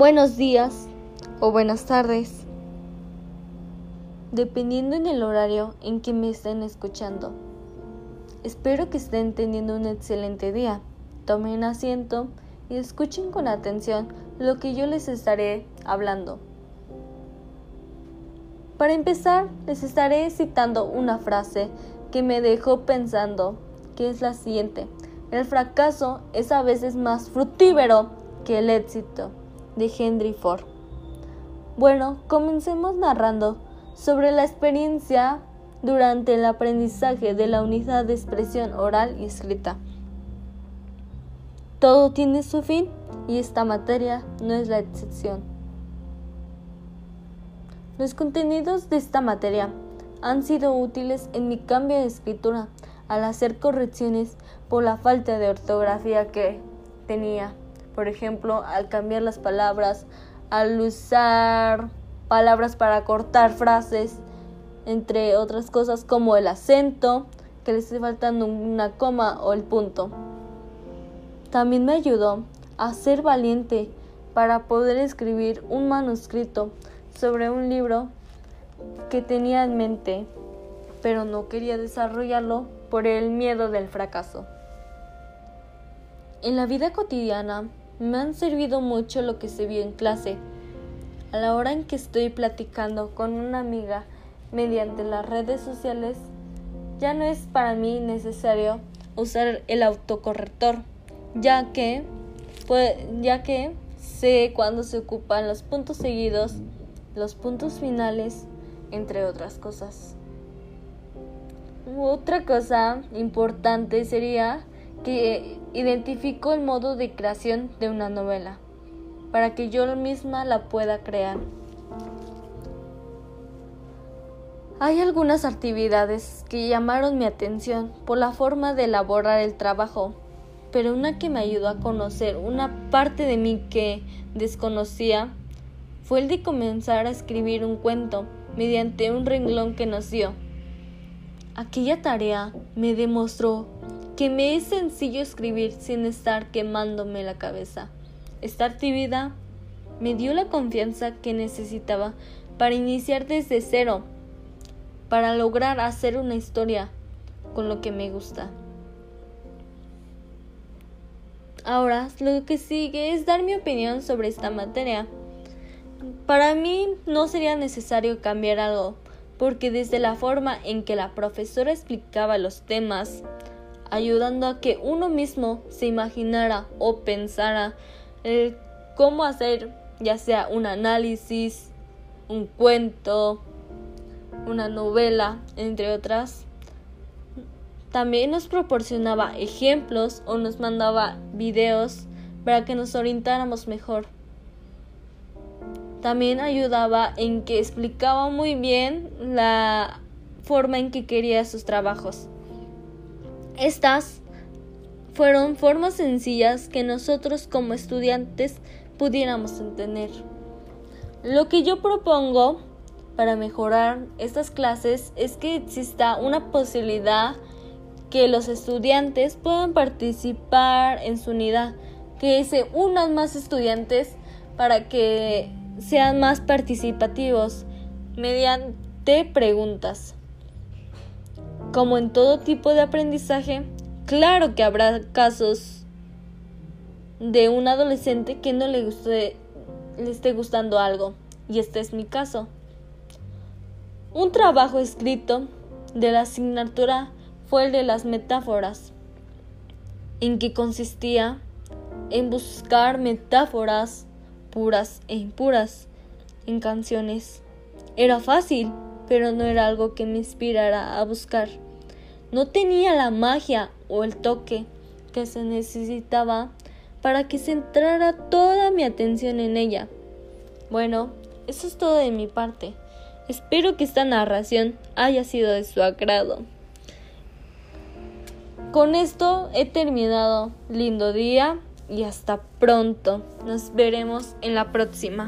Buenos días o buenas tardes, dependiendo en el horario en que me estén escuchando. Espero que estén teniendo un excelente día. Tomen asiento y escuchen con atención lo que yo les estaré hablando. Para empezar, les estaré citando una frase que me dejó pensando, que es la siguiente. El fracaso es a veces más fructífero que el éxito de Henry Ford. Bueno, comencemos narrando sobre la experiencia durante el aprendizaje de la unidad de expresión oral y escrita. Todo tiene su fin y esta materia no es la excepción. Los contenidos de esta materia han sido útiles en mi cambio de escritura al hacer correcciones por la falta de ortografía que tenía por ejemplo, al cambiar las palabras, al usar palabras para cortar frases, entre otras cosas como el acento, que le esté faltando una coma o el punto. También me ayudó a ser valiente para poder escribir un manuscrito sobre un libro que tenía en mente, pero no quería desarrollarlo por el miedo del fracaso. En la vida cotidiana me han servido mucho lo que se vio en clase. A la hora en que estoy platicando con una amiga mediante las redes sociales, ya no es para mí necesario usar el autocorrector, ya que, pues, ya que sé cuándo se ocupan los puntos seguidos, los puntos finales, entre otras cosas. Otra cosa importante sería que identifico el modo de creación de una novela para que yo misma la pueda crear. Hay algunas actividades que llamaron mi atención por la forma de elaborar el trabajo, pero una que me ayudó a conocer una parte de mí que desconocía fue el de comenzar a escribir un cuento mediante un renglón que nos dio. Aquella tarea me demostró que me es sencillo escribir sin estar quemándome la cabeza. Esta actividad me dio la confianza que necesitaba para iniciar desde cero, para lograr hacer una historia con lo que me gusta. Ahora, lo que sigue es dar mi opinión sobre esta materia. Para mí no sería necesario cambiar algo, porque desde la forma en que la profesora explicaba los temas, ayudando a que uno mismo se imaginara o pensara cómo hacer ya sea un análisis, un cuento, una novela, entre otras. También nos proporcionaba ejemplos o nos mandaba videos para que nos orientáramos mejor. También ayudaba en que explicaba muy bien la forma en que quería sus trabajos. Estas fueron formas sencillas que nosotros como estudiantes pudiéramos entender. Lo que yo propongo para mejorar estas clases es que exista una posibilidad que los estudiantes puedan participar en su unidad, que se unan más estudiantes para que sean más participativos mediante preguntas. Como en todo tipo de aprendizaje, claro que habrá casos de un adolescente que no le, guste, le esté gustando algo, y este es mi caso. Un trabajo escrito de la asignatura fue el de las metáforas, en que consistía en buscar metáforas puras e impuras en canciones. Era fácil, pero no era algo que me inspirara a buscar. No tenía la magia o el toque que se necesitaba para que centrara toda mi atención en ella. Bueno, eso es todo de mi parte. Espero que esta narración haya sido de su agrado. Con esto he terminado. Lindo día y hasta pronto. Nos veremos en la próxima.